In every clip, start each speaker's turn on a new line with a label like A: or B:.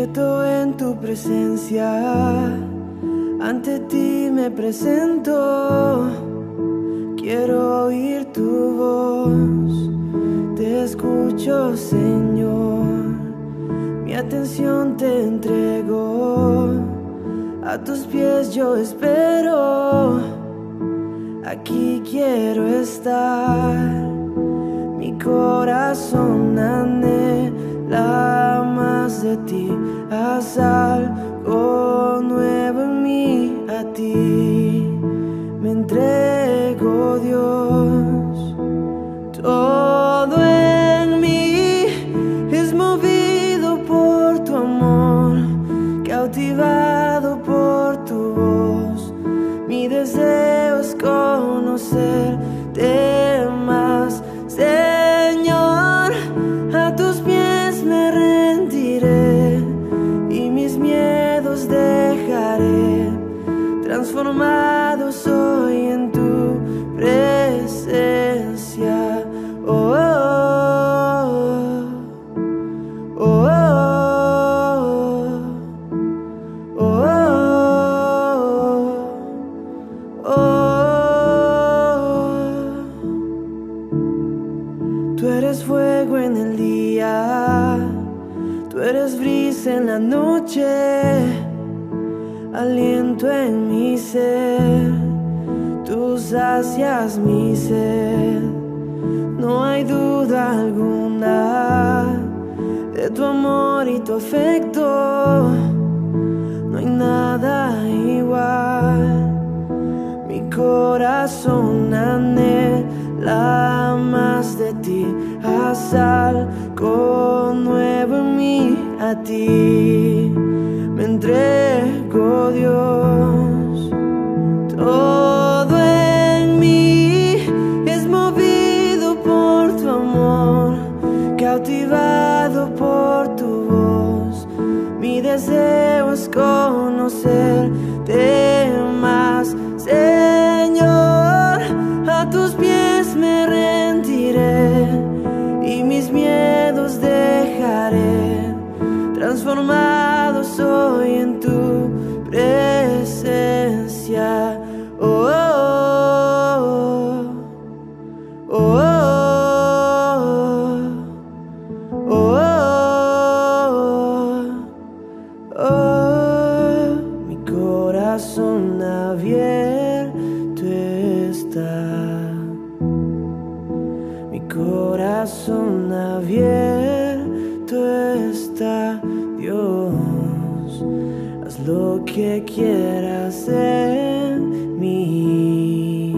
A: quieto en tu presencia, ante ti me presento. Quiero oír tu voz, te escucho, Señor. Mi atención te entrego, a tus pies yo espero. Aquí quiero estar, mi corazón anhela de ti, haz algo nuevo en mí, a ti me entrego, Dios. Todo en mí es movido por tu amor, cautivado por tu voz. Mi deseo Transformado soy en tu presencia. Oh, oh, oh, oh, oh, oh. Tú eres fuego en el día, tú eres brisa en la noche aliento en mi ser, tú sacias mi sed. No hay duda alguna de tu amor y tu afecto. No hay nada igual. Mi corazón anhela más de ti. Haz algo nuevo en mí a ti entrego, Dios. Todo en mí es movido por tu amor, cautivado por tu voz. Mi deseo es conocerte más, transformado soy en tu presencia. Oh, oh, oh, oh, oh, oh. Mi corazón abierto está. Mi corazón abierto lo que quieras en mí.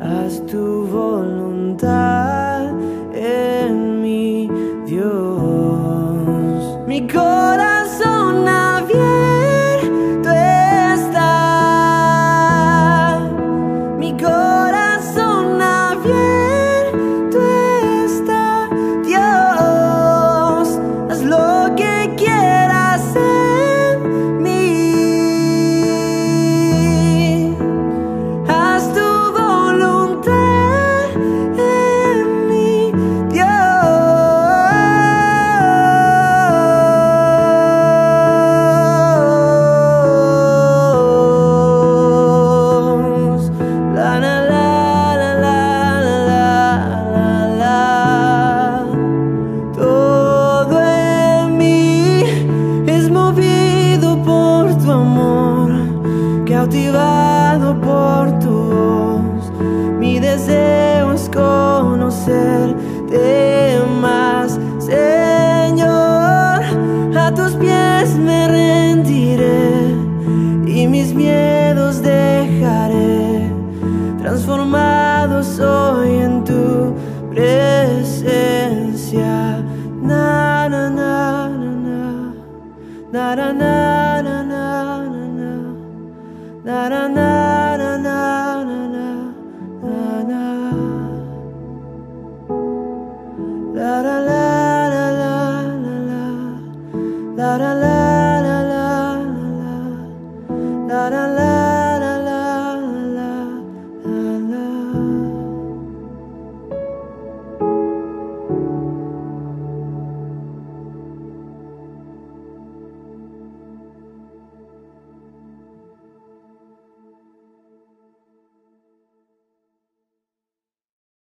A: Haz tu voluntad en mí, Dios. Mi corazón cautivado por tu voz. Mi deseo es conocerte más, Señor. A tus pies me rendiré y mis miedos dejaré. Transformado soy en tu presencia. Na na na na na na.